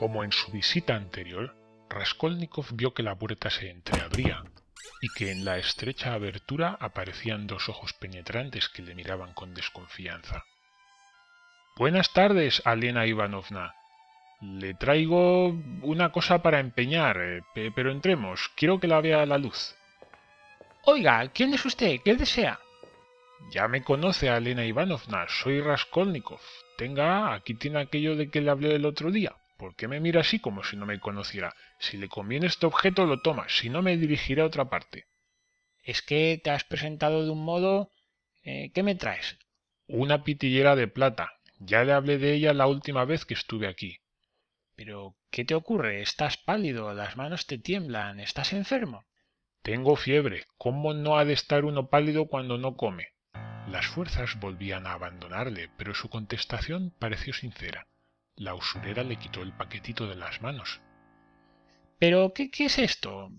Como en su visita anterior, Raskolnikov vio que la puerta se entreabría y que en la estrecha abertura aparecían dos ojos penetrantes que le miraban con desconfianza. Buenas tardes, Alena Ivanovna. Le traigo una cosa para empeñar, eh, pero entremos. Quiero que la vea a la luz. Oiga, ¿quién es usted? ¿Qué desea? Ya me conoce, Alena Ivanovna. Soy Raskolnikov. Tenga, aquí tiene aquello de que le hablé el otro día. ¿Por qué me mira así como si no me conociera? Si le conviene este objeto, lo toma, si no me dirigiré a otra parte. Es que te has presentado de un modo... Eh, ¿Qué me traes? Una pitillera de plata. Ya le hablé de ella la última vez que estuve aquí. Pero, ¿qué te ocurre? Estás pálido, las manos te tiemblan, ¿estás enfermo? Tengo fiebre. ¿Cómo no ha de estar uno pálido cuando no come? Las fuerzas volvían a abandonarle, pero su contestación pareció sincera. La usurera le quitó el paquetito de las manos. ¿Pero qué, qué es esto?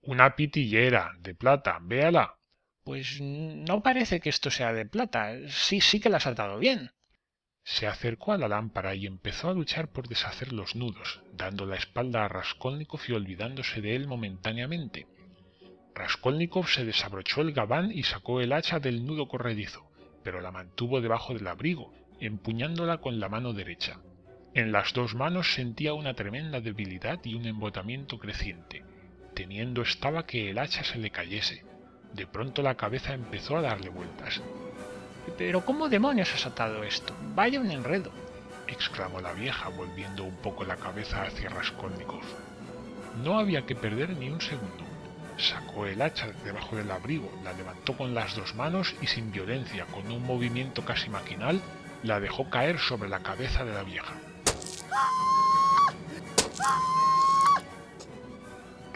Una pitillera de plata, véala. Pues no parece que esto sea de plata. Sí, sí que la has atado bien. Se acercó a la lámpara y empezó a luchar por deshacer los nudos, dando la espalda a Raskolnikov y olvidándose de él momentáneamente. Raskolnikov se desabrochó el gabán y sacó el hacha del nudo corredizo, pero la mantuvo debajo del abrigo, empuñándola con la mano derecha. En las dos manos sentía una tremenda debilidad y un embotamiento creciente. Temiendo estaba que el hacha se le cayese. De pronto la cabeza empezó a darle vueltas. Pero ¿cómo demonios has atado esto? Vaya un enredo. exclamó la vieja, volviendo un poco la cabeza hacia Raskolnikov. No había que perder ni un segundo. Sacó el hacha debajo del abrigo, la levantó con las dos manos y sin violencia, con un movimiento casi maquinal, la dejó caer sobre la cabeza de la vieja.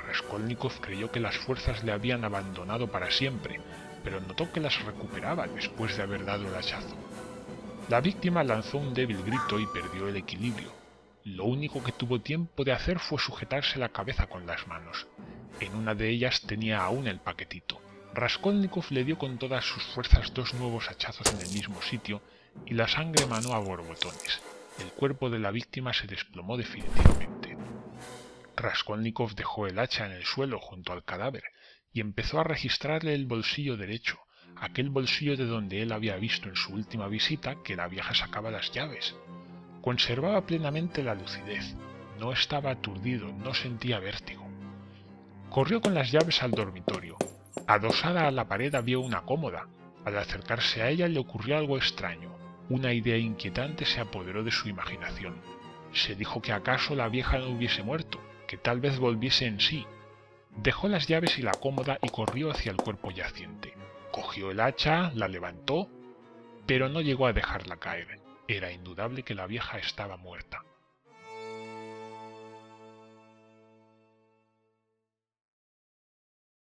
Raskolnikov creyó que las fuerzas le habían abandonado para siempre, pero notó que las recuperaba después de haber dado el hachazo. La víctima lanzó un débil grito y perdió el equilibrio. Lo único que tuvo tiempo de hacer fue sujetarse la cabeza con las manos. En una de ellas tenía aún el paquetito. Raskolnikov le dio con todas sus fuerzas dos nuevos hachazos en el mismo sitio y la sangre manó a borbotones. El cuerpo de la víctima se desplomó definitivamente. Raskolnikov dejó el hacha en el suelo junto al cadáver y empezó a registrarle el bolsillo derecho, aquel bolsillo de donde él había visto en su última visita que la vieja sacaba las llaves. Conservaba plenamente la lucidez, no estaba aturdido, no sentía vértigo. Corrió con las llaves al dormitorio. Adosada a la pared había una cómoda. Al acercarse a ella le ocurrió algo extraño. Una idea inquietante se apoderó de su imaginación. Se dijo que acaso la vieja no hubiese muerto, que tal vez volviese en sí. Dejó las llaves y la cómoda y corrió hacia el cuerpo yaciente. Cogió el hacha, la levantó, pero no llegó a dejarla caer. Era indudable que la vieja estaba muerta.